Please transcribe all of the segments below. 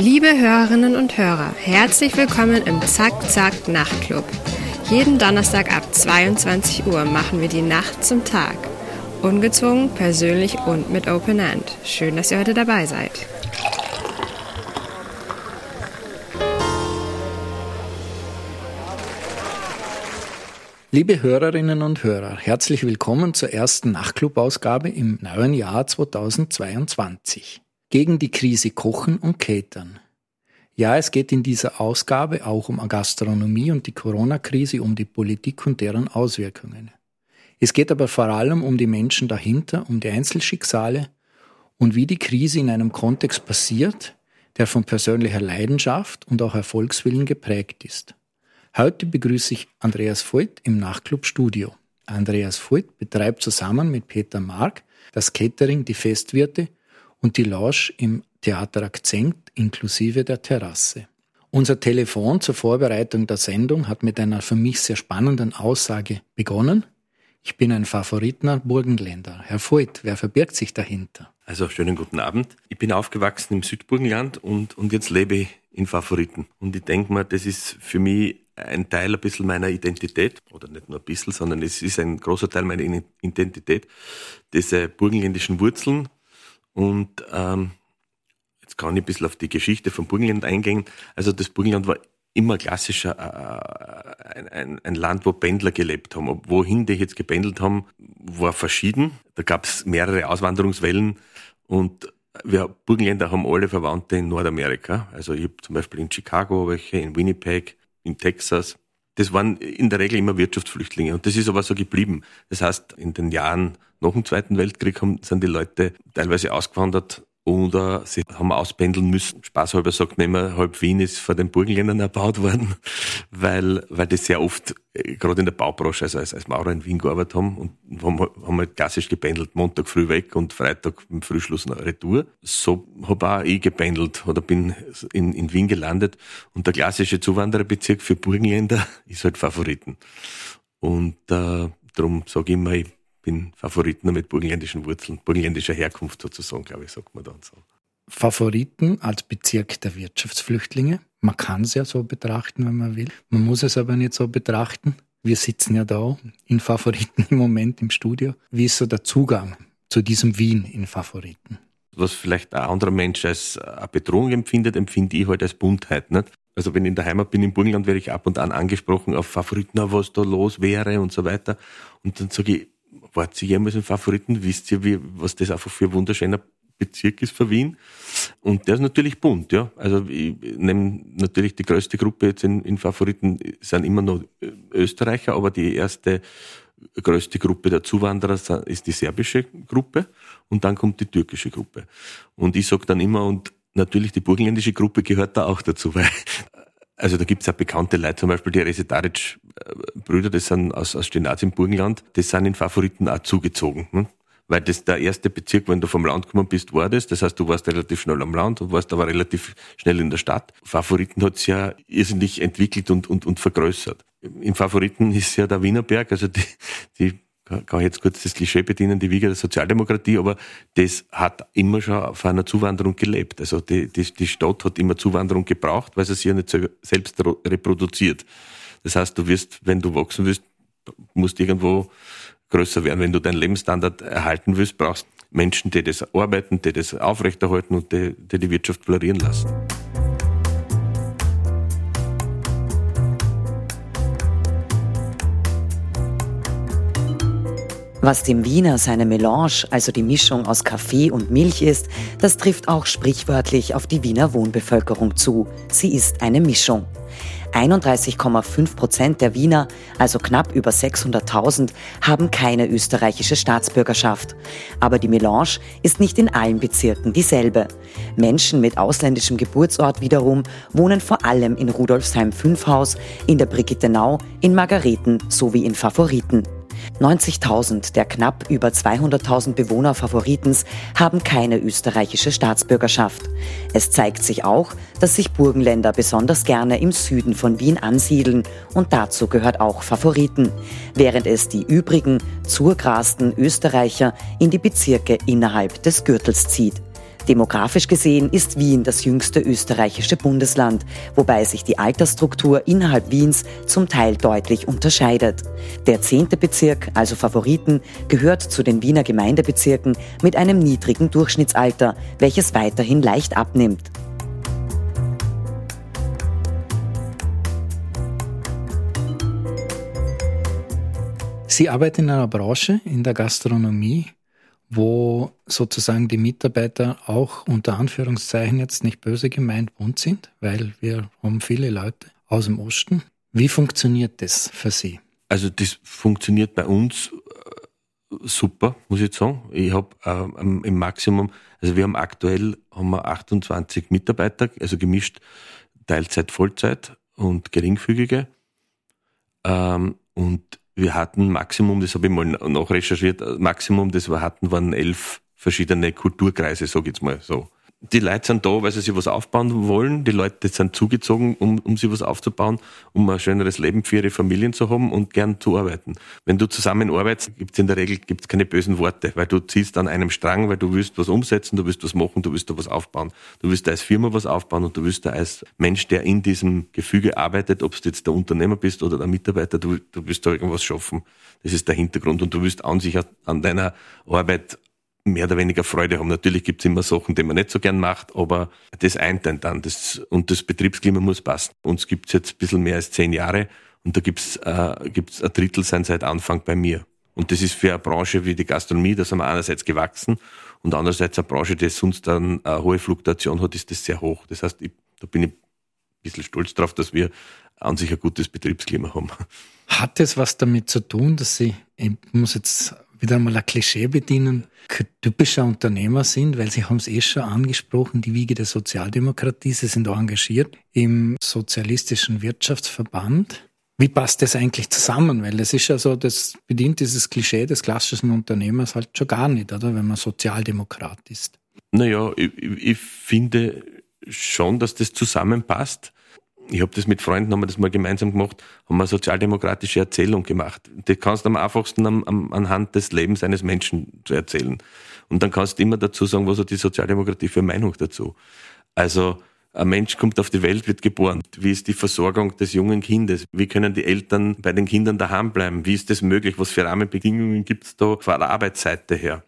Liebe Hörerinnen und Hörer, herzlich willkommen im Zack Zack Nachtclub. Jeden Donnerstag ab 22 Uhr machen wir die Nacht zum Tag. Ungezwungen, persönlich und mit Open End. Schön, dass ihr heute dabei seid. Liebe Hörerinnen und Hörer, herzlich willkommen zur ersten Nachtclub-Ausgabe im neuen Jahr 2022. Gegen die Krise kochen und catern. Ja, es geht in dieser Ausgabe auch um Gastronomie und die Corona-Krise, um die Politik und deren Auswirkungen. Es geht aber vor allem um die Menschen dahinter, um die Einzelschicksale und wie die Krise in einem Kontext passiert, der von persönlicher Leidenschaft und auch Erfolgswillen geprägt ist. Heute begrüße ich Andreas Voigt im Nachtclub Studio. Andreas Voigt betreibt zusammen mit Peter Mark das Catering, die Festwirte und die Lounge im Theater Akzent inklusive der Terrasse. Unser Telefon zur Vorbereitung der Sendung hat mit einer für mich sehr spannenden Aussage begonnen. Ich bin ein Favoritener Burgenländer. Herr Voigt, wer verbirgt sich dahinter? Also schönen guten Abend. Ich bin aufgewachsen im Südburgenland und, und jetzt lebe ich in Favoriten. Und ich denke mal, das ist für mich ein Teil ein bisschen meiner Identität, oder nicht nur ein bisschen, sondern es ist ein großer Teil meiner Identität, diese burgenländischen Wurzeln. Und ähm, jetzt kann ich ein bisschen auf die Geschichte von Burgenland eingehen. Also das Burgenland war immer klassischer äh, ein, ein, ein, Land, wo Pendler gelebt haben. Wohin die jetzt gependelt haben, war verschieden. Da gab es mehrere Auswanderungswellen und wir Burgenländer haben alle Verwandte in Nordamerika. Also ich habe zum Beispiel in Chicago welche, in Winnipeg, in Texas. Das waren in der Regel immer Wirtschaftsflüchtlinge und das ist aber so geblieben. Das heißt, in den Jahren nach dem Zweiten Weltkrieg sind die Leute teilweise ausgewandert oder sie haben auspendeln müssen. Spaßhalber sagt man immer, halb Wien ist vor den Burgenländern erbaut worden, weil, weil das sehr oft, äh, gerade in der Baubranche, also als, als Maurer in Wien gearbeitet haben und haben, haben halt klassisch gependelt, Montag früh weg und Freitag im Frühschluss noch Retour. So habe auch ich gependelt oder bin in, in Wien gelandet und der klassische Zuwandererbezirk für Burgenländer ist halt Favoriten. Und äh, darum sage ich immer, ich bin Favoriten mit burgenländischen Wurzeln, burgenländischer Herkunft sozusagen, glaube ich, sagt man dann so. Favoriten als Bezirk der Wirtschaftsflüchtlinge. Man kann es ja so betrachten, wenn man will. Man muss es aber nicht so betrachten. Wir sitzen ja da in Favoriten im Moment im Studio. Wie ist so der Zugang zu diesem Wien in Favoriten? Was vielleicht ein anderer Mensch als eine Bedrohung empfindet, empfinde ich halt als Buntheit. Nicht? Also wenn ich in der Heimat bin, im Burgenland, werde ich ab und an angesprochen auf Favoriten, was da los wäre und so weiter. Und dann sage ich, wart ihr jemals ein Favoriten? Wisst ihr, wie, was das einfach für ein wunderschöner Bezirk ist für Wien? Und der ist natürlich bunt, ja. Also ich nehme natürlich die größte Gruppe jetzt in, in Favoriten sind immer noch Österreicher, aber die erste größte Gruppe der Zuwanderer ist die serbische Gruppe und dann kommt die türkische Gruppe. Und ich sage dann immer, und natürlich die burgenländische Gruppe gehört da auch dazu, weil also da gibt's ja bekannte Leute, zum Beispiel die Resetaric-Brüder, das sind aus, aus Stenaz im Burgenland, das sind in Favoriten auch zugezogen. Ne? Weil das der erste Bezirk, wenn du vom Land gekommen bist, war das. Das heißt, du warst relativ schnell am Land und warst aber relativ schnell in der Stadt. Favoriten hat's ja irrsinnig entwickelt und, und, und vergrößert. Im Favoriten ist ja der Wienerberg, also die, die kann ich jetzt kurz das Klischee bedienen, die Wiege der Sozialdemokratie, aber das hat immer schon auf einer Zuwanderung gelebt. Also die, die, die Stadt hat immer Zuwanderung gebraucht, weil sie sich ja nicht selbst reproduziert. Das heißt, du wirst, wenn du wachsen willst, musst irgendwo größer werden. Wenn du deinen Lebensstandard erhalten willst, brauchst Menschen, die das arbeiten, die das aufrechterhalten und die die, die Wirtschaft florieren lassen. Was dem Wiener seine Melange, also die Mischung aus Kaffee und Milch ist, das trifft auch sprichwörtlich auf die Wiener Wohnbevölkerung zu. Sie ist eine Mischung. 31,5 Prozent der Wiener, also knapp über 600.000, haben keine österreichische Staatsbürgerschaft. Aber die Melange ist nicht in allen Bezirken dieselbe. Menschen mit ausländischem Geburtsort wiederum wohnen vor allem in Rudolfsheim 5 Haus, in der Brigittenau, in Margareten sowie in Favoriten. 90.000 der knapp über 200.000 Bewohner Favoritens haben keine österreichische Staatsbürgerschaft. Es zeigt sich auch, dass sich Burgenländer besonders gerne im Süden von Wien ansiedeln und dazu gehört auch Favoriten, während es die übrigen zurgrasten Österreicher in die Bezirke innerhalb des Gürtels zieht. Demografisch gesehen ist Wien das jüngste österreichische Bundesland, wobei sich die Altersstruktur innerhalb Wiens zum Teil deutlich unterscheidet. Der zehnte Bezirk, also Favoriten, gehört zu den Wiener Gemeindebezirken mit einem niedrigen Durchschnittsalter, welches weiterhin leicht abnimmt. Sie arbeiten in einer Branche, in der Gastronomie, wo sozusagen die Mitarbeiter auch unter Anführungszeichen jetzt nicht böse gemeint bunt sind, weil wir haben viele Leute aus dem Osten. Wie funktioniert das für Sie? Also das funktioniert bei uns äh, super, muss ich sagen. Ich habe äh, im Maximum, also wir haben aktuell haben wir 28 Mitarbeiter, also gemischt Teilzeit, Vollzeit und geringfügige. Ähm, und wir hatten Maximum, das habe ich mal nachrecherchiert, Maximum, das wir hatten, waren elf verschiedene Kulturkreise, ich jetzt mal so die Leute sind da, weil sie sich was aufbauen wollen. Die Leute sind zugezogen, um, um sich was aufzubauen, um ein schöneres Leben für ihre Familien zu haben und gern zu arbeiten. Wenn du zusammen arbeitest, gibt es in der Regel gibt's keine bösen Worte, weil du ziehst an einem Strang, weil du willst was umsetzen, du willst was machen, du willst da was aufbauen. Du willst da als Firma was aufbauen und du willst da als Mensch, der in diesem Gefüge arbeitet, ob du jetzt der Unternehmer bist oder der Mitarbeiter, du, du willst da irgendwas schaffen. Das ist der Hintergrund und du willst an sich an deiner Arbeit mehr oder weniger Freude haben. Natürlich gibt es immer Sachen, die man nicht so gern macht, aber das eint dann. Das, und das Betriebsklima muss passen. Uns gibt es jetzt ein bisschen mehr als zehn Jahre und da gibt es äh, gibt's ein Drittel sein seit Anfang bei mir. Und das ist für eine Branche wie die Gastronomie, da sind wir einerseits gewachsen und andererseits eine Branche, die sonst dann eine hohe Fluktuation hat, ist das sehr hoch. Das heißt, ich, da bin ich ein bisschen stolz drauf, dass wir an sich ein gutes Betriebsklima haben. Hat es was damit zu tun, dass Sie, ich muss jetzt wieder einmal ein Klischee bedienen, typischer Unternehmer sind, weil Sie haben es eh schon angesprochen, die Wiege der Sozialdemokratie, Sie sind auch engagiert im Sozialistischen Wirtschaftsverband. Wie passt das eigentlich zusammen? Weil das ist ja so, das bedient dieses Klischee des klassischen Unternehmers halt schon gar nicht, oder? Wenn man Sozialdemokrat ist. Naja, ich, ich finde schon, dass das zusammenpasst ich habe das mit Freunden, haben wir das mal gemeinsam gemacht, haben wir eine sozialdemokratische Erzählung gemacht. Das kannst du am einfachsten am, am, anhand des Lebens eines Menschen zu erzählen. Und dann kannst du immer dazu sagen, was hat die Sozialdemokratie für Meinung dazu. Also ein Mensch kommt auf die Welt, wird geboren. Wie ist die Versorgung des jungen Kindes? Wie können die Eltern bei den Kindern daheim bleiben? Wie ist das möglich? Was für Rahmenbedingungen gibt es da von der Arbeitsseite her?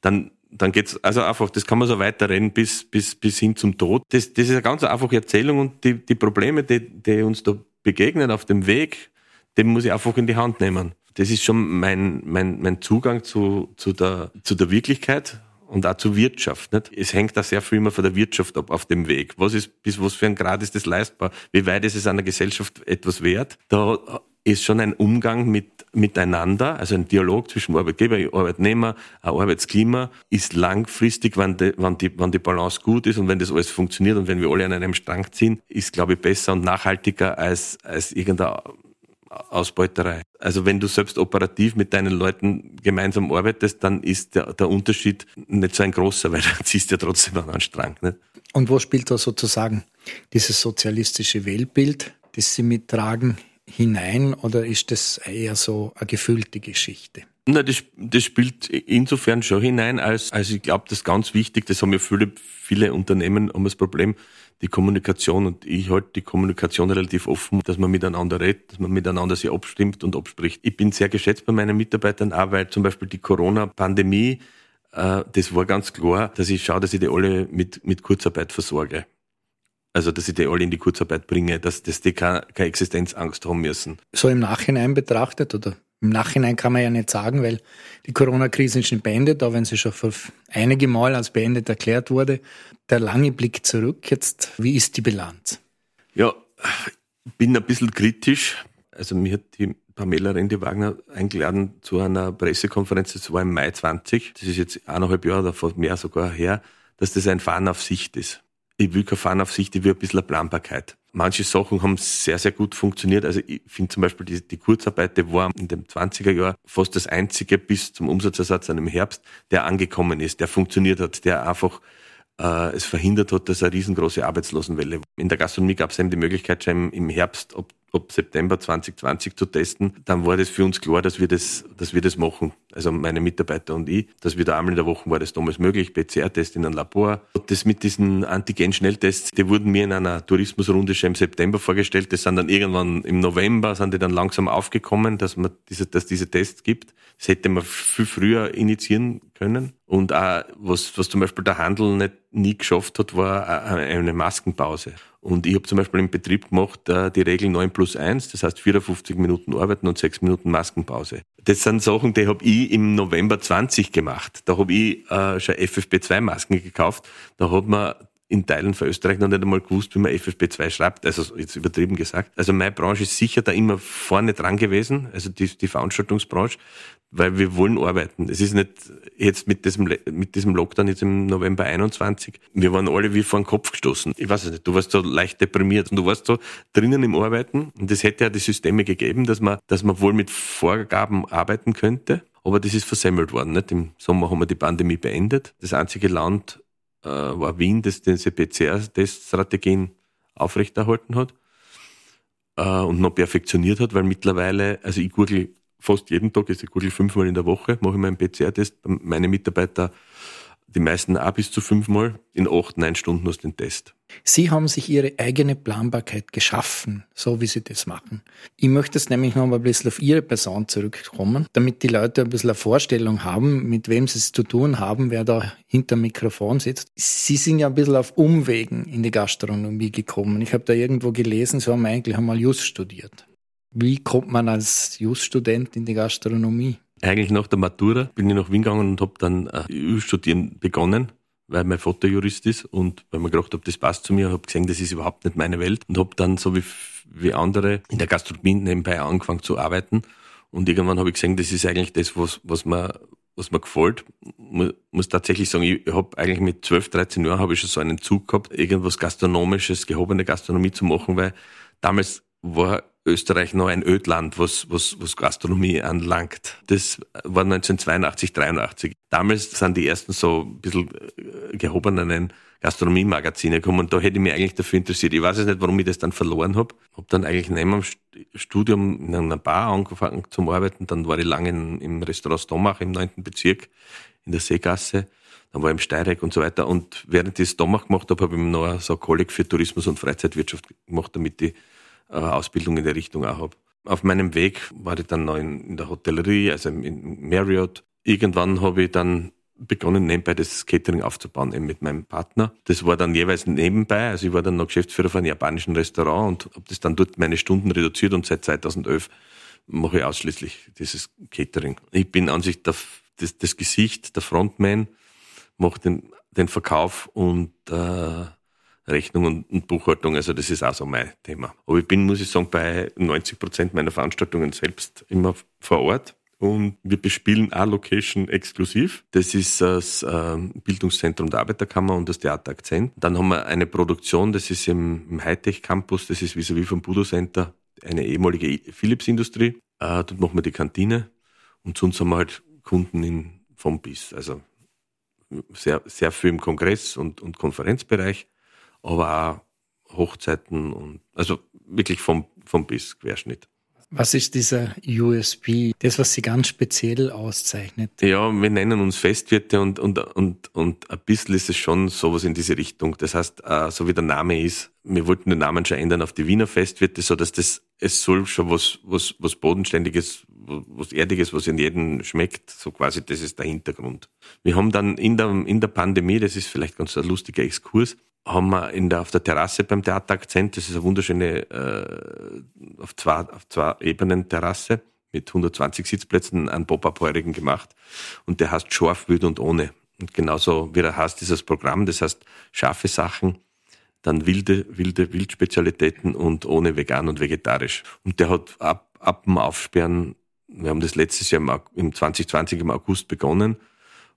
Dann dann geht's also einfach, das kann man so weiterrennen bis, bis, bis hin zum Tod. Das, das ist eine ganz einfache Erzählung und die, die Probleme, die, die uns da begegnen auf dem Weg, den muss ich einfach in die Hand nehmen. Das ist schon mein, mein, mein Zugang zu, zu, der, zu der Wirklichkeit und auch zur Wirtschaft. Nicht? Es hängt da sehr viel immer von der Wirtschaft ab auf dem Weg. Was ist, bis was für ein Grad ist das leistbar? Wie weit ist es einer Gesellschaft etwas wert? Da ist schon ein Umgang mit, miteinander, also ein Dialog zwischen Arbeitgeber, Arbeitnehmer, Arbeitsklima, ist langfristig, wenn die, wenn, die, wenn die Balance gut ist und wenn das alles funktioniert und wenn wir alle an einem Strang ziehen, ist, glaube ich, besser und nachhaltiger als, als irgendeine Ausbeuterei. Also wenn du selbst operativ mit deinen Leuten gemeinsam arbeitest, dann ist der, der Unterschied nicht so ein großer, weil du ziehst ja trotzdem an einen Strang. Nicht? Und wo spielt da sozusagen dieses sozialistische Weltbild, das Sie mittragen, hinein oder ist das eher so eine gefühlte Geschichte? Na, das, das spielt insofern schon hinein, als, als ich glaube, das ist ganz wichtig, das haben ja viele, viele Unternehmen haben das Problem, die Kommunikation und ich halte die Kommunikation relativ offen, dass man miteinander redet, dass man miteinander sich abstimmt und abspricht. Ich bin sehr geschätzt bei meinen Mitarbeitern, auch weil zum Beispiel die Corona-Pandemie, äh, das war ganz klar, dass ich schaue, dass ich die alle mit, mit Kurzarbeit versorge. Also, dass ich die alle in die Kurzarbeit bringe, dass, dass die keine, keine Existenzangst haben müssen. So im Nachhinein betrachtet oder im Nachhinein kann man ja nicht sagen, weil die Corona-Krise ist nicht beendet, auch wenn sie schon vor einige Mal als beendet erklärt wurde. Der lange Blick zurück jetzt, wie ist die Bilanz? Ja, ich bin ein bisschen kritisch. Also mir hat die Pamela Rendi-Wagner eingeladen zu einer Pressekonferenz, das war im Mai 20, das ist jetzt eineinhalb Jahre oder mehr sogar her, dass das ein Fahren auf Sicht ist. Ich will keine Fahnaufsicht, ich will ein bisschen Planbarkeit. Manche Sachen haben sehr, sehr gut funktioniert. Also ich finde zum Beispiel die, die Kurzarbeit, die war in den 20er Jahren fast das einzige bis zum Umsatzersatz im Herbst, der angekommen ist, der funktioniert hat, der einfach äh, es verhindert hat, dass eine riesengroße Arbeitslosenwelle. In der Gastronomie gab es eben die Möglichkeit, schon im Herbst, ob ab September 2020 zu testen, dann war das für uns klar, dass wir das, dass wir das machen. Also meine Mitarbeiter und ich, dass wir da einmal in der Woche war das damals möglich, PCR-Test in einem Labor. Das mit diesen Antigen-Schnelltests, die wurden mir in einer Tourismusrunde schon im September vorgestellt. Das sind dann irgendwann im November, sind die dann langsam aufgekommen, dass man diese, dass diese Tests gibt. Das hätte man viel früher initiieren können. Und auch, was, was zum Beispiel der Handel nicht nie geschafft hat, war eine Maskenpause. Und ich habe zum Beispiel im Betrieb gemacht äh, die Regel 9 plus 1, das heißt 54 Minuten arbeiten und 6 Minuten Maskenpause. Das sind Sachen, die habe ich im November 20 gemacht. Da habe ich äh, schon FFP2-Masken gekauft. Da hat man in Teilen von Österreich noch nicht einmal gewusst, wie man FFP2 schreibt, also jetzt übertrieben gesagt. Also meine Branche ist sicher da immer vorne dran gewesen, also die, die Veranstaltungsbranche weil wir wollen arbeiten. Es ist nicht jetzt mit diesem, mit diesem Lockdown jetzt im November 21. Wir waren alle wie vor den Kopf gestoßen. Ich weiß es nicht. Du warst so leicht deprimiert und du warst so drinnen im Arbeiten. Und es hätte ja die Systeme gegeben, dass man, dass man wohl mit Vorgaben arbeiten könnte. Aber das ist versemmelt worden. Nicht? Im Sommer haben wir die Pandemie beendet. Das einzige Land war Wien, das diese PCR-Teststrategien aufrechterhalten hat äh, und noch perfektioniert hat, weil mittlerweile, also ich google fast jeden Tag, also ich google fünfmal in der Woche, mache ich meinen PCR-Test. Meine Mitarbeiter, die meisten auch bis zu fünfmal, in acht, neun Stunden aus dem Test. Sie haben sich Ihre eigene Planbarkeit geschaffen, so wie Sie das machen. Ich möchte jetzt nämlich noch ein bisschen auf Ihre Person zurückkommen, damit die Leute ein bisschen eine Vorstellung haben, mit wem sie es zu tun haben, wer da hinter Mikrofon sitzt. Sie sind ja ein bisschen auf Umwegen in die Gastronomie gekommen. Ich habe da irgendwo gelesen, Sie haben eigentlich einmal Just studiert. Wie kommt man als Just-Student in die Gastronomie? Eigentlich nach der Matura bin ich nach Wien gegangen und habe dann äh, studieren begonnen, weil mein Vater Jurist ist und weil mir gedacht habe, das passt zu mir, habe gesehen, das ist überhaupt nicht meine Welt und habe dann so wie, wie andere in der Gastronomie nebenbei angefangen zu arbeiten und irgendwann habe ich gesehen, das ist eigentlich das, was, was mir was mir gefällt, muss, muss tatsächlich sagen, ich habe eigentlich mit 12, 13 Jahren habe ich schon so einen Zug gehabt, irgendwas Gastronomisches, gehobene Gastronomie zu machen, weil damals war Österreich noch ein Ödland, was, was, was Gastronomie anlangt. Das war 1982, 83. Damals sind die ersten so ein bisschen äh, gehobenen Gastronomie-Magazine gekommen und da hätte ich mich eigentlich dafür interessiert. Ich weiß jetzt nicht, warum ich das dann verloren habe. Habe dann eigentlich neben dem Studium in einer Bar angefangen zu arbeiten. Dann war ich lange im Restaurant Stomach im 9. Bezirk in der Seegasse. Dann war ich im Steireck und so weiter. Und während ich Stomach gemacht habe, habe ich noch so ein Kolleg für Tourismus und Freizeitwirtschaft gemacht, damit ich Ausbildung in der Richtung auch habe. Auf meinem Weg war ich dann noch in, in der Hotellerie, also in Marriott. Irgendwann habe ich dann begonnen, nebenbei das Catering aufzubauen, eben mit meinem Partner. Das war dann jeweils nebenbei. Also ich war dann noch Geschäftsführer von einem japanischen Restaurant und habe das dann dort meine Stunden reduziert und seit 2011 mache ich ausschließlich dieses Catering. Ich bin an sich der, das, das Gesicht, der Frontman, mache den, den Verkauf und äh, Rechnung und, und, Buchhaltung. Also das ist auch so mein Thema. Aber ich bin, muss ich sagen, bei 90 Prozent meiner Veranstaltungen selbst immer vor Ort. Und wir bespielen eine Location exklusiv. Das ist das äh, Bildungszentrum der Arbeiterkammer und das Theater Akzent. Dann haben wir eine Produktion, das ist im, Hightech Campus, das ist vis-à-vis vom Budo Center, eine ehemalige Philips-Industrie. Äh, dort machen wir die Kantine. Und sonst haben wir halt Kunden in, vom BIS. Also sehr, sehr viel im Kongress- und, und Konferenzbereich aber auch Hochzeiten und also wirklich vom, vom bis Querschnitt. Was ist dieser USB, das, was Sie ganz speziell auszeichnet? Ja, wir nennen uns Festwirte und, und, und, und ein bisschen ist es schon sowas in diese Richtung. Das heißt, äh, so wie der Name ist, wir wollten den Namen schon ändern auf die Wiener Festwirte, so dass das, es soll schon was, was, was Bodenständiges, was Erdiges, was in jedem schmeckt, so quasi, das ist der Hintergrund. Wir haben dann in der, in der Pandemie, das ist vielleicht ganz ein lustiger Exkurs, haben wir in der, auf der Terrasse beim Theater Akzent, das ist eine wunderschöne, äh, auf, zwei, auf zwei Ebenen Terrasse mit 120 Sitzplätzen, einen Pop-Up-Heurigen gemacht. Und der heißt Scharf, Wild und Ohne. Und genauso wie er heißt, dieses Programm, das heißt scharfe Sachen, dann wilde, wilde Wildspezialitäten und ohne vegan und vegetarisch. Und der hat ab, ab dem Aufsperren, wir haben das letztes Jahr im, im 2020 im August begonnen,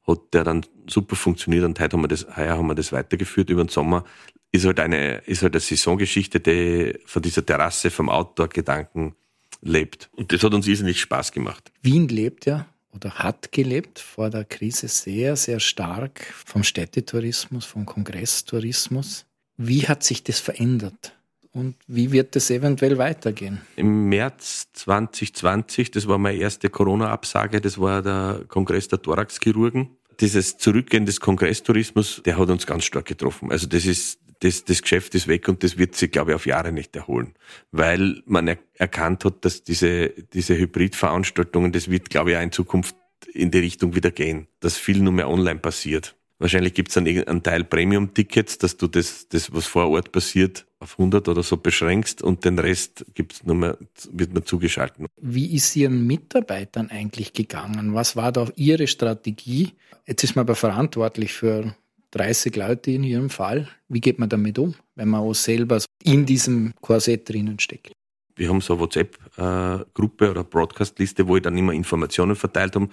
hat der dann super funktioniert und heute haben wir das, heuer haben wir das weitergeführt über den Sommer. ist halt eine, ist halt eine Saisongeschichte, die von dieser Terrasse, vom Outdoor-Gedanken lebt. Und das hat uns irrsinnig Spaß gemacht. Wien lebt ja oder hat gelebt vor der Krise sehr, sehr stark vom Städtetourismus, vom Kongresstourismus. Wie hat sich das verändert? Und wie wird es eventuell weitergehen? Im März 2020, das war meine erste Corona-Absage, das war der Kongress der Thoraxchirurgen. Dieses Zurückgehen des Kongresstourismus, der hat uns ganz stark getroffen. Also das ist, das, das Geschäft ist weg und das wird sich, glaube ich, auf Jahre nicht erholen. Weil man er, erkannt hat, dass diese, diese Hybridveranstaltungen, das wird, glaube ich, auch in Zukunft in die Richtung wieder gehen, dass viel nur mehr online passiert. Wahrscheinlich gibt es dann einen Teil Premium-Tickets, dass du das, das, was vor Ort passiert, auf 100 oder so beschränkst und den Rest gibt's nur mehr, wird nur zugeschalten. Wie ist Ihren Mitarbeitern eigentlich gegangen? Was war da Ihre Strategie? Jetzt ist man aber verantwortlich für 30 Leute in Ihrem Fall. Wie geht man damit um, wenn man auch selber in diesem Korsett drinnen steckt? Wir haben so eine WhatsApp-Gruppe oder Broadcast-Liste, wo ich dann immer Informationen verteilt habe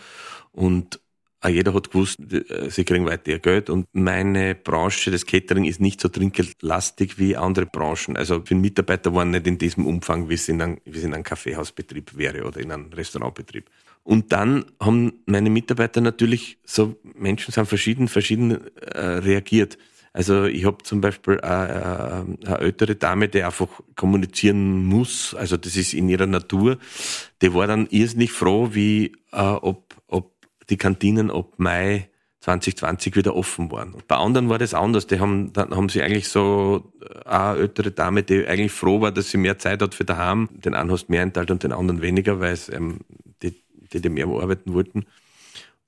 und jeder hat gewusst, äh, sie kriegen weiter ihr Geld und meine Branche, das Catering, ist nicht so trinkgeldlastig wie andere Branchen. Also für Mitarbeiter waren nicht in diesem Umfang, wie es in einem, wie es in einem Kaffeehausbetrieb wäre oder in einem Restaurantbetrieb. Und dann haben meine Mitarbeiter natürlich, so Menschen sind verschieden, verschieden äh, reagiert. Also ich habe zum Beispiel eine, eine ältere Dame, die einfach kommunizieren muss, also das ist in ihrer Natur, die war dann irrsinnig froh, wie äh, ob die Kantinen ab Mai 2020 wieder offen waren. Bei anderen war das anders. Die haben, dann haben sie eigentlich so äh, eine ältere Dame, die eigentlich froh war, dass sie mehr Zeit hat für daheim. Den einen hast du mehr enthalten und den anderen weniger, weil es ähm, die, die, die mehr arbeiten wollten.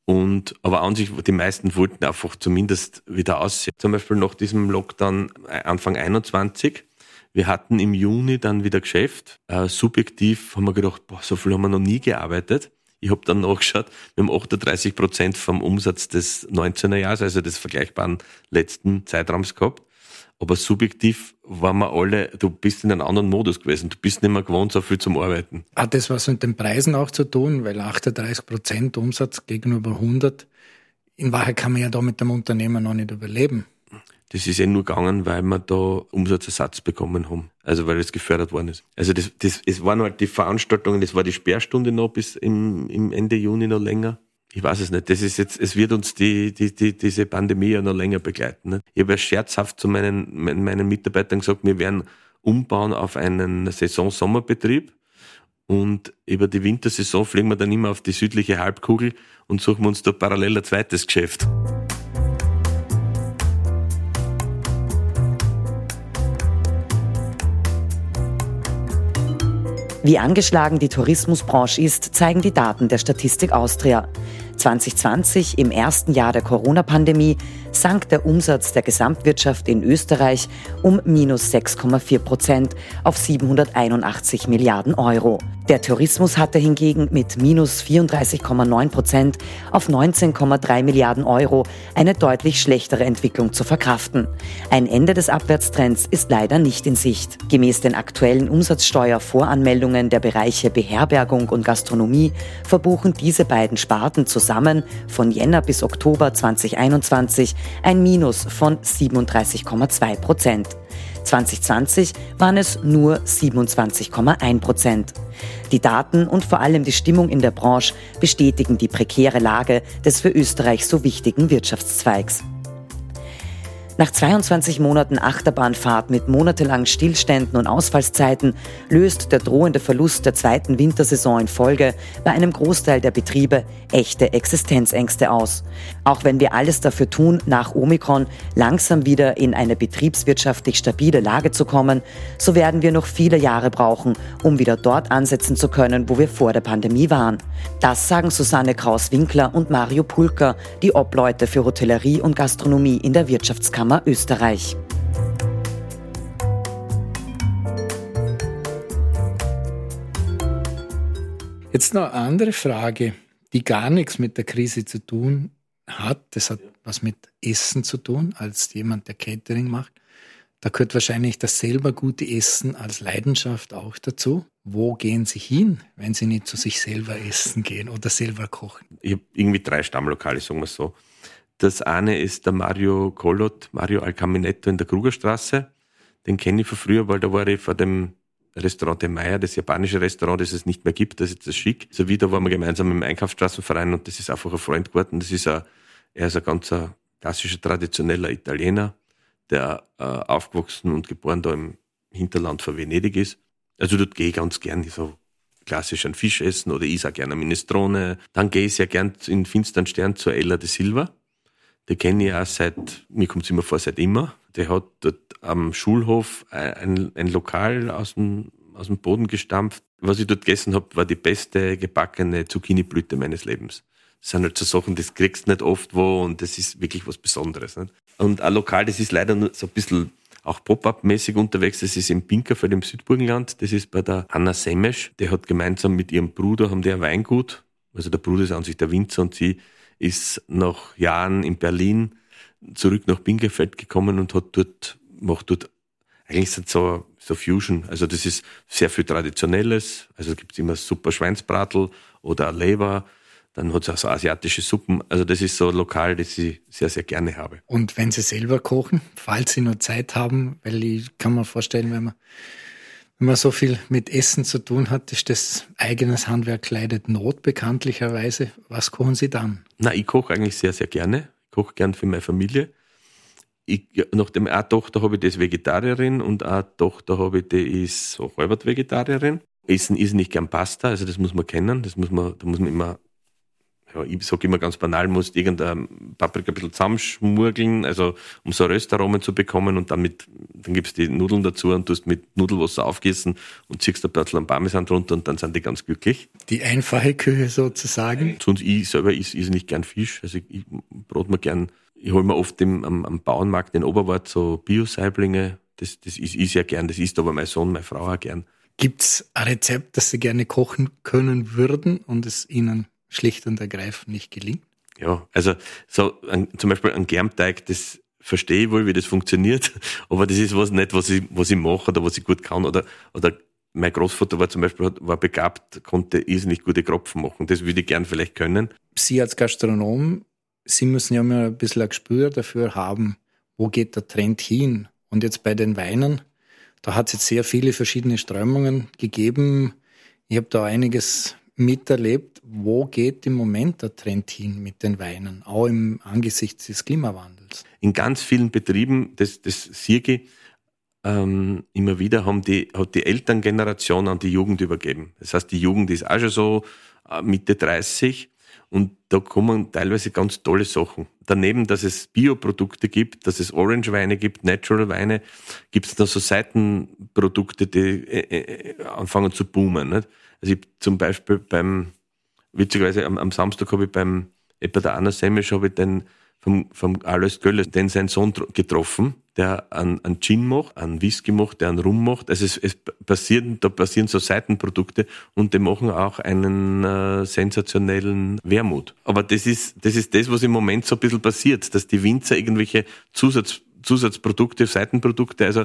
Und, aber an sich, die meisten wollten einfach zumindest wieder aussehen. Zum Beispiel nach diesem Lockdown äh, Anfang 21. Wir hatten im Juni dann wieder Geschäft. Äh, subjektiv haben wir gedacht, boah, so viel haben wir noch nie gearbeitet. Ich habe dann nachgeschaut, wir haben 38 Prozent vom Umsatz des 19er Jahres, also des vergleichbaren letzten Zeitraums gehabt. Aber subjektiv waren wir alle, du bist in einem anderen Modus gewesen. Du bist nicht mehr gewohnt, so viel zum Arbeiten. Hat das was mit den Preisen auch zu tun? Weil 38 Prozent Umsatz gegenüber 100, in Wahrheit kann man ja da mit dem Unternehmen noch nicht überleben. Das ist eh nur gegangen, weil wir da Umsatzersatz bekommen haben. Also weil es gefördert worden ist. Also das, das, es waren halt die Veranstaltungen, das war die Sperrstunde noch bis im, im Ende Juni noch länger. Ich weiß es nicht. Das ist jetzt, es wird uns die, die, die, diese Pandemie ja noch länger begleiten. Ne? Ich habe ja scherzhaft zu meinen, meinen Mitarbeitern gesagt, wir werden umbauen auf einen Saison-Sommerbetrieb. Und über die Wintersaison fliegen wir dann immer auf die südliche Halbkugel und suchen uns da parallel ein zweites Geschäft. Wie angeschlagen die Tourismusbranche ist, zeigen die Daten der Statistik Austria. 2020, im ersten Jahr der Corona-Pandemie, sank der Umsatz der Gesamtwirtschaft in Österreich um minus 6,4 Prozent auf 781 Milliarden Euro. Der Tourismus hatte hingegen mit minus 34,9 Prozent auf 19,3 Milliarden Euro eine deutlich schlechtere Entwicklung zu verkraften. Ein Ende des Abwärtstrends ist leider nicht in Sicht. Gemäß den aktuellen Umsatzsteuervoranmeldungen der Bereiche Beherbergung und Gastronomie verbuchen diese beiden Sparten zusammen von Jänner bis Oktober 2021 ein Minus von 37,2 Prozent. 2020 waren es nur 27,1 Prozent. Die Daten und vor allem die Stimmung in der Branche bestätigen die prekäre Lage des für Österreich so wichtigen Wirtschaftszweigs. Nach 22 Monaten Achterbahnfahrt mit monatelangen Stillständen und Ausfallszeiten löst der drohende Verlust der zweiten Wintersaison in Folge bei einem Großteil der Betriebe echte Existenzängste aus. Auch wenn wir alles dafür tun, nach Omikron langsam wieder in eine betriebswirtschaftlich stabile Lage zu kommen, so werden wir noch viele Jahre brauchen, um wieder dort ansetzen zu können, wo wir vor der Pandemie waren. Das sagen Susanne Kraus-Winkler und Mario Pulker, die Obleute für Hotellerie und Gastronomie in der Wirtschaftskammer Kammer Österreich. Jetzt noch eine andere Frage, die gar nichts mit der Krise zu tun hat. Das hat was mit Essen zu tun, als jemand, der Catering macht. Da gehört wahrscheinlich das selber gute Essen als Leidenschaft auch dazu. Wo gehen Sie hin, wenn Sie nicht zu sich selber essen gehen oder selber kochen? Ich habe irgendwie drei Stammlokale, sagen wir so. Das eine ist der Mario Collot, Mario Alcaminetto in der Krugerstraße. Den kenne ich von früher, weil da war ich vor dem Restaurant de Meyer, das japanische Restaurant, das es nicht mehr gibt, das ist das schick. So wieder waren wir gemeinsam im Einkaufsstraßenverein und das ist einfach ein Freund geworden. Das ist ein, er ist ein ganz klassischer, traditioneller Italiener, der äh, aufgewachsen und geboren da im Hinterland von Venedig ist. Also dort gehe ich ganz gern so klassisch einen Fisch essen oder ich sage gerne Minestrone. Dann gehe ich sehr gern in finstern Stern zur Ella de Silva. Die kenne ich auch seit, mir kommt es immer vor, seit immer. Der hat dort am Schulhof ein, ein Lokal aus dem, aus dem Boden gestampft. Was ich dort gegessen habe, war die beste gebackene Zucchini-Blüte meines Lebens. Das sind halt so Sachen, das kriegst du nicht oft wo und das ist wirklich was Besonderes. Nicht? Und ein Lokal, das ist leider nur so ein bisschen auch Pop-up-mäßig unterwegs. Das ist im Pinkerfeld im Südburgenland. Das ist bei der Anna Semesch. Der hat gemeinsam mit ihrem Bruder, haben die ein Weingut. Also der Bruder ist an sich der Winzer und sie ist nach Jahren in Berlin zurück nach Pinkerfeld gekommen und hat dort, macht dort, eigentlich so, so Fusion. Also das ist sehr viel Traditionelles. Also gibt es immer super Schweinsbratel oder Leber dann hat es auch so asiatische Suppen. Also das ist so lokal, das ich sehr, sehr gerne habe. Und wenn Sie selber kochen, falls Sie noch Zeit haben, weil ich kann mir vorstellen, wenn man, wenn man so viel mit Essen zu tun hat, ist das eigenes Handwerk leidet Not bekanntlicherweise. Was kochen Sie dann? Na, ich koche eigentlich sehr, sehr gerne. Ich koche gern für meine Familie. Ich, nachdem eine Tochter habe ich, die ist Vegetarierin und eine Tochter habe ich, die ist so halbert Vegetarierin. Essen ist nicht gern Pasta, also das muss man kennen. Das muss man, da muss man immer ja, ich sage immer ganz banal, musst irgendein Paprika ein bisschen zusammenschmurgeln, also um so Röstaromen zu bekommen und dann mit, dann gibst du die Nudeln dazu und tust mit Nudelwasser aufgießen und ziehst ein bisschen Parmesan drunter und dann sind die ganz glücklich. Die einfache Küche sozusagen. Sonst ich selber is, is nicht gern Fisch, also ich, ich brot mir gern, ich hole mir oft im, am, am Bauernmarkt in Oberwart so Bio-Saiblinge, das, das ist ich sehr gern, das isst aber mein Sohn, meine Frau auch gern. Gibt's ein Rezept, das Sie gerne kochen können würden und es Ihnen schlicht und ergreifend nicht gelingt? Ja, also so ein, zum Beispiel ein Germteig, das verstehe ich wohl, wie das funktioniert, aber das ist was nicht, was ich, was ich mache oder was ich gut kann. Oder, oder mein Großvater war zum Beispiel war begabt, konnte irrsinnig gute Kropfen machen. Das würde ich gern vielleicht können. Sie als Gastronom, Sie müssen ja mal ein bisschen ein Gespür dafür haben, wo geht der Trend hin? Und jetzt bei den Weinen, da hat es jetzt sehr viele verschiedene Strömungen gegeben. Ich habe da einiges miterlebt, wo geht im Moment der Trend hin mit den Weinen, auch im angesichts des Klimawandels? In ganz vielen Betrieben, das, das Sirge, ähm, immer wieder haben die, hat die Elterngeneration an die Jugend übergeben. Das heißt, die Jugend ist auch schon so äh, Mitte 30 und da kommen teilweise ganz tolle Sachen. Daneben, dass es Bioprodukte gibt, dass es Orange-Weine gibt, Natural-Weine, gibt es da so Seitenprodukte, die äh, äh, anfangen zu boomen. Nicht? Also ich zum Beispiel beim, witzigerweise am, am Samstag habe ich beim, etwa der Anna Semisch habe ich den vom, vom Alois Gölle, den seinen Sohn getroffen, der einen, einen Gin macht, einen Whisky macht, der einen Rum macht. Also es, es passieren, da passieren so Seitenprodukte und die machen auch einen äh, sensationellen Wermut. Aber das ist, das ist das, was im Moment so ein bisschen passiert, dass die Winzer irgendwelche Zusatz, Zusatzprodukte, Seitenprodukte, also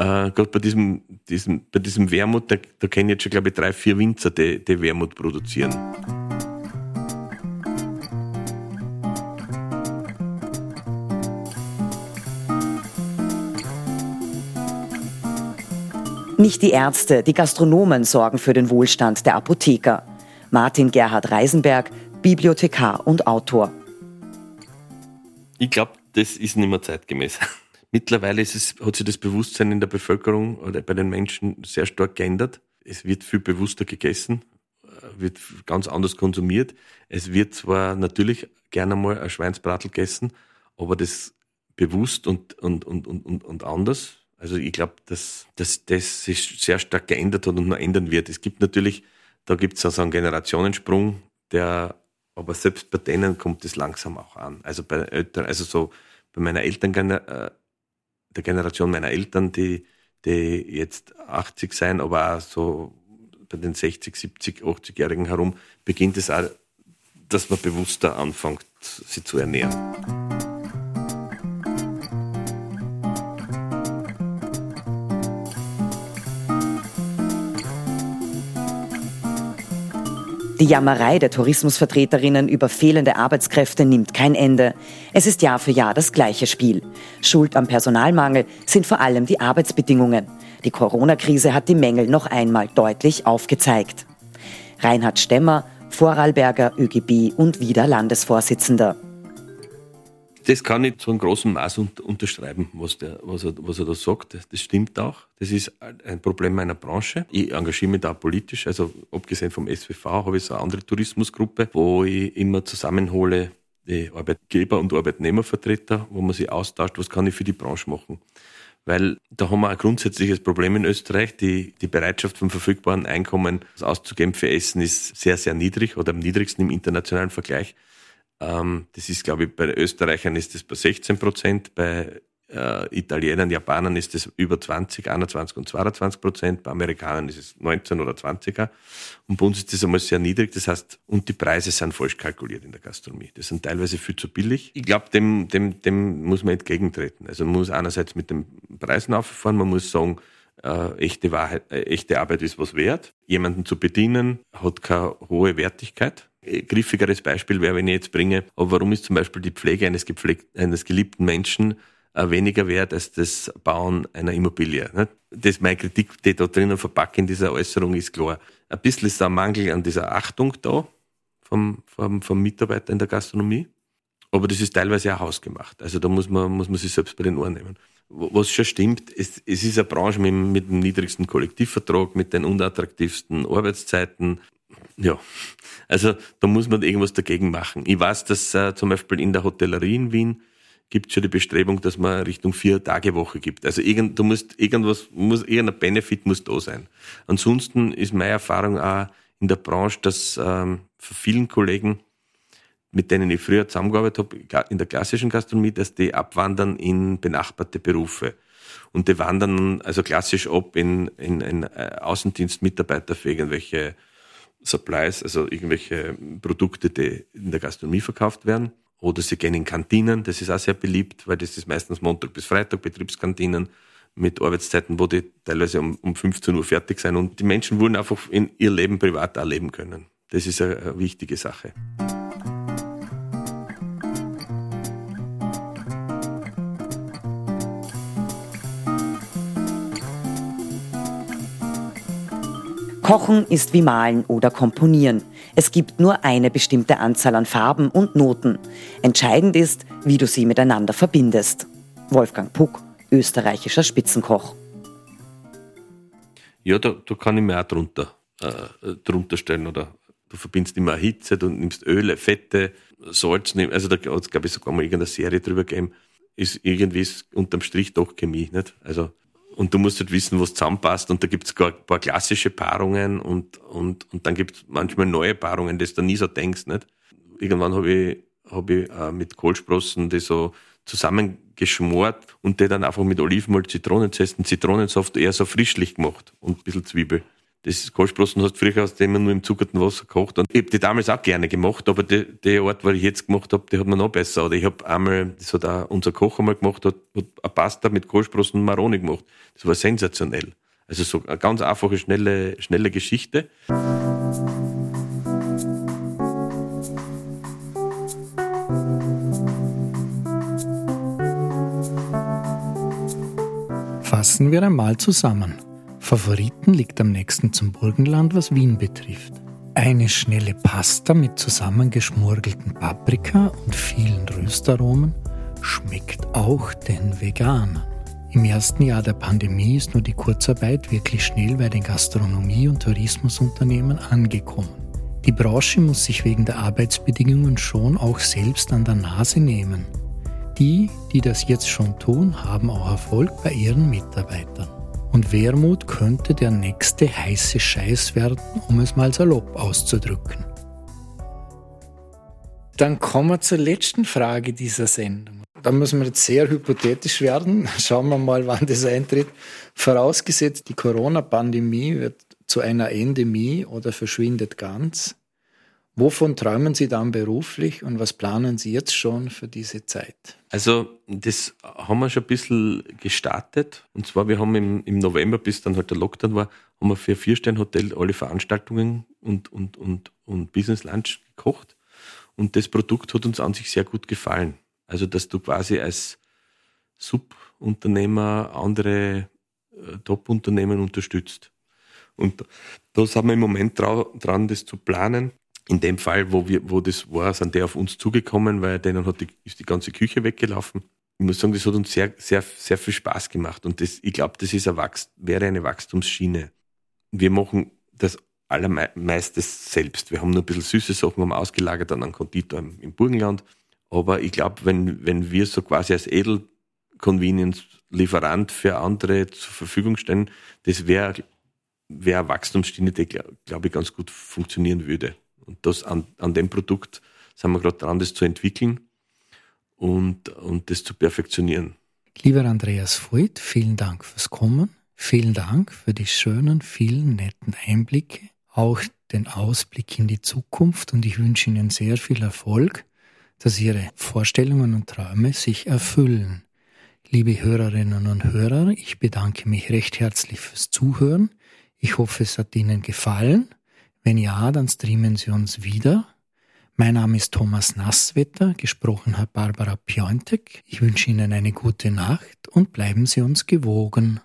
äh, gerade bei diesem, diesem, bei diesem Wermut, da, da kenne ich jetzt schon, glaube ich, drei, vier Winzer, die, die Wermut produzieren. Nicht die Ärzte, die Gastronomen sorgen für den Wohlstand der Apotheker. Martin Gerhard Reisenberg, Bibliothekar und Autor. Ich glaube, das ist nicht mehr zeitgemäß. Mittlerweile ist es, hat sich das Bewusstsein in der Bevölkerung oder bei den Menschen sehr stark geändert. Es wird viel bewusster gegessen, wird ganz anders konsumiert. Es wird zwar natürlich gerne mal ein Schweinsbratel gegessen, aber das bewusst und, und, und, und, und anders. Also ich glaube, dass, dass das sich sehr stark geändert hat und noch ändern wird. Es gibt natürlich, da gibt es also einen Generationensprung, der, aber selbst bei denen kommt es langsam auch an. Also bei Eltern, also so bei meiner Eltern, äh, der Generation meiner Eltern, die, die jetzt 80 sein, aber auch so bei den 60, 70, 80-Jährigen herum, beginnt es auch, dass man bewusster anfängt, sie zu ernähren. Die Jammerei der Tourismusvertreterinnen über fehlende Arbeitskräfte nimmt kein Ende. Es ist Jahr für Jahr das gleiche Spiel. Schuld am Personalmangel sind vor allem die Arbeitsbedingungen. Die Corona-Krise hat die Mängel noch einmal deutlich aufgezeigt. Reinhard Stemmer, Vorarlberger ÖGB und wieder Landesvorsitzender. Das kann ich zu einem großen Maß unterschreiben, was, der, was, er, was er da sagt. Das stimmt auch. Das ist ein Problem meiner Branche. Ich engagiere mich da politisch. Also abgesehen vom SWV habe ich so eine andere Tourismusgruppe, wo ich immer zusammenhole die Arbeitgeber und Arbeitnehmervertreter, wo man sich austauscht, was kann ich für die Branche machen. Weil da haben wir ein grundsätzliches Problem in Österreich. Die, die Bereitschaft von verfügbaren Einkommen auszugeben für Essen ist sehr, sehr niedrig oder am niedrigsten im internationalen Vergleich. Ähm, das ist, glaube ich, bei Österreichern ist das bei 16 Prozent, bei äh, Italienern, Japanern ist es über 20, 21 und 22 Prozent, bei Amerikanern ist es 19 oder 20er. Und bei uns ist das einmal sehr niedrig, das heißt, und die Preise sind falsch kalkuliert in der Gastronomie. Das sind teilweise viel zu billig. Ich glaube, dem, dem, dem muss man entgegentreten. Also man muss einerseits mit den Preisen auffahren, man muss sagen, äh, echte Wahrheit, äh, echte Arbeit ist was wert. Jemanden zu bedienen hat keine hohe Wertigkeit griffigeres Beispiel wäre, wenn ich jetzt bringe, aber warum ist zum Beispiel die Pflege eines, eines geliebten Menschen äh, weniger wert als das Bauen einer Immobilie? Ne? Das meine Kritik, die da drinnen verpackt in dieser Äußerung, ist klar. Ein bisschen ist da ein Mangel an dieser Achtung da vom, vom, vom Mitarbeiter in der Gastronomie. Aber das ist teilweise auch hausgemacht. Also da muss man, muss man sich selbst bei den Ohren nehmen. Was schon stimmt, es, es ist eine Branche mit, mit dem niedrigsten Kollektivvertrag, mit den unattraktivsten Arbeitszeiten, ja, also da muss man irgendwas dagegen machen. Ich weiß, dass äh, zum Beispiel in der Hotellerie in Wien gibt schon die Bestrebung, dass man Richtung vier Tage Woche gibt. Also irgend, du musst irgendwas, muss, irgendein Benefit muss da sein. Ansonsten ist meine Erfahrung auch in der Branche, dass ähm, für vielen Kollegen, mit denen ich früher zusammengearbeitet habe, in der klassischen Gastronomie, dass die abwandern in benachbarte Berufe. Und die wandern also klassisch ab in, in, in äh, Außendienstmitarbeiter für irgendwelche Supplies, also irgendwelche Produkte, die in der Gastronomie verkauft werden. Oder sie gehen in Kantinen, das ist auch sehr beliebt, weil das ist meistens Montag bis Freitag, Betriebskantinen mit Arbeitszeiten, wo die teilweise um, um 15 Uhr fertig sein. Und die Menschen wollen einfach in ihr Leben privat erleben können. Das ist eine wichtige Sache. Kochen ist wie Malen oder Komponieren. Es gibt nur eine bestimmte Anzahl an Farben und Noten. Entscheidend ist, wie du sie miteinander verbindest. Wolfgang Puck, österreichischer Spitzenkoch. Ja, da, da kann ich mir auch drunter, äh, drunter stellen. Oder du verbindest immer Hitze, du nimmst Öle, Fette, Salz. Also da hat es, glaube ich, sogar mal irgendeine Serie drüber gegeben. Ist irgendwie unterm Strich doch Chemie. Nicht? Also und du musst halt wissen, was zusammenpasst. Und da gibt es ein paar klassische Paarungen und, und, und dann gibt es manchmal neue Paarungen, das du nie so denkst. Nicht? Irgendwann habe ich, hab ich äh, mit Kohlsprossen die so zusammengeschmort und die dann einfach mit Olivenöl, Zitronenzest und Zitronensaft eher so frischlich gemacht und ein bisschen Zwiebel. Das Kohlsprossen hast du früher aus dem man nur im zuckerten Wasser gekocht. Und ich habe die damals auch gerne gemacht, aber die, die Art, was ich jetzt gemacht habe, die hat mir noch besser. Oder ich habe einmal, das hat auch unser Koch einmal gemacht, hat, hat eine Pasta mit Kohlsprossen und Maroni gemacht. Das war sensationell. Also so eine ganz einfache, schnelle, schnelle Geschichte. Fassen wir einmal zusammen. Favoriten liegt am nächsten zum Burgenland, was Wien betrifft. Eine schnelle Pasta mit zusammengeschmurgelten Paprika und vielen Röstaromen schmeckt auch den Veganern. Im ersten Jahr der Pandemie ist nur die Kurzarbeit wirklich schnell bei den Gastronomie- und Tourismusunternehmen angekommen. Die Branche muss sich wegen der Arbeitsbedingungen schon auch selbst an der Nase nehmen. Die, die das jetzt schon tun, haben auch Erfolg bei ihren Mitarbeitern. Und Wermut könnte der nächste heiße Scheiß werden, um es mal salopp auszudrücken. Dann kommen wir zur letzten Frage dieser Sendung. Da müssen wir jetzt sehr hypothetisch werden. Schauen wir mal, wann das eintritt. Vorausgesetzt, die Corona-Pandemie wird zu einer Endemie oder verschwindet ganz. Wovon träumen Sie dann beruflich und was planen Sie jetzt schon für diese Zeit? Also, das haben wir schon ein bisschen gestartet. Und zwar, wir haben im, im November, bis dann halt der Lockdown war, haben wir für Vier-Stern-Hotel alle Veranstaltungen und, und, und, und Business Lunch gekocht. Und das Produkt hat uns an sich sehr gut gefallen. Also, dass du quasi als Subunternehmer andere äh, Top-Unternehmen unterstützt. Und da sind wir im Moment dran, das zu planen. In dem Fall, wo, wir, wo das war, sind die auf uns zugekommen, weil denen hat die, ist die ganze Küche weggelaufen. Ich muss sagen, das hat uns sehr, sehr, sehr viel Spaß gemacht. Und das, ich glaube, das ist eine Wachst wäre eine Wachstumsschiene. Wir machen das allermeistes selbst. Wir haben nur ein bisschen süße Sachen haben ausgelagert an einen Konditor im, im Burgenland. Aber ich glaube, wenn, wenn wir so quasi als Edel-Convenience-Lieferant für andere zur Verfügung stellen, das wäre wär eine Wachstumsschiene, die, glaube glaub ich, ganz gut funktionieren würde. Und das an, an dem Produkt sind wir gerade dran, das zu entwickeln und, und das zu perfektionieren. Lieber Andreas Voigt, vielen Dank fürs Kommen. Vielen Dank für die schönen, vielen netten Einblicke, auch den Ausblick in die Zukunft und ich wünsche Ihnen sehr viel Erfolg, dass Ihre Vorstellungen und Träume sich erfüllen. Liebe Hörerinnen und Hörer, ich bedanke mich recht herzlich fürs Zuhören. Ich hoffe, es hat Ihnen gefallen. Wenn ja, dann streamen Sie uns wieder. Mein Name ist Thomas Nasswetter, gesprochen hat Barbara Piontek. Ich wünsche Ihnen eine gute Nacht und bleiben Sie uns gewogen.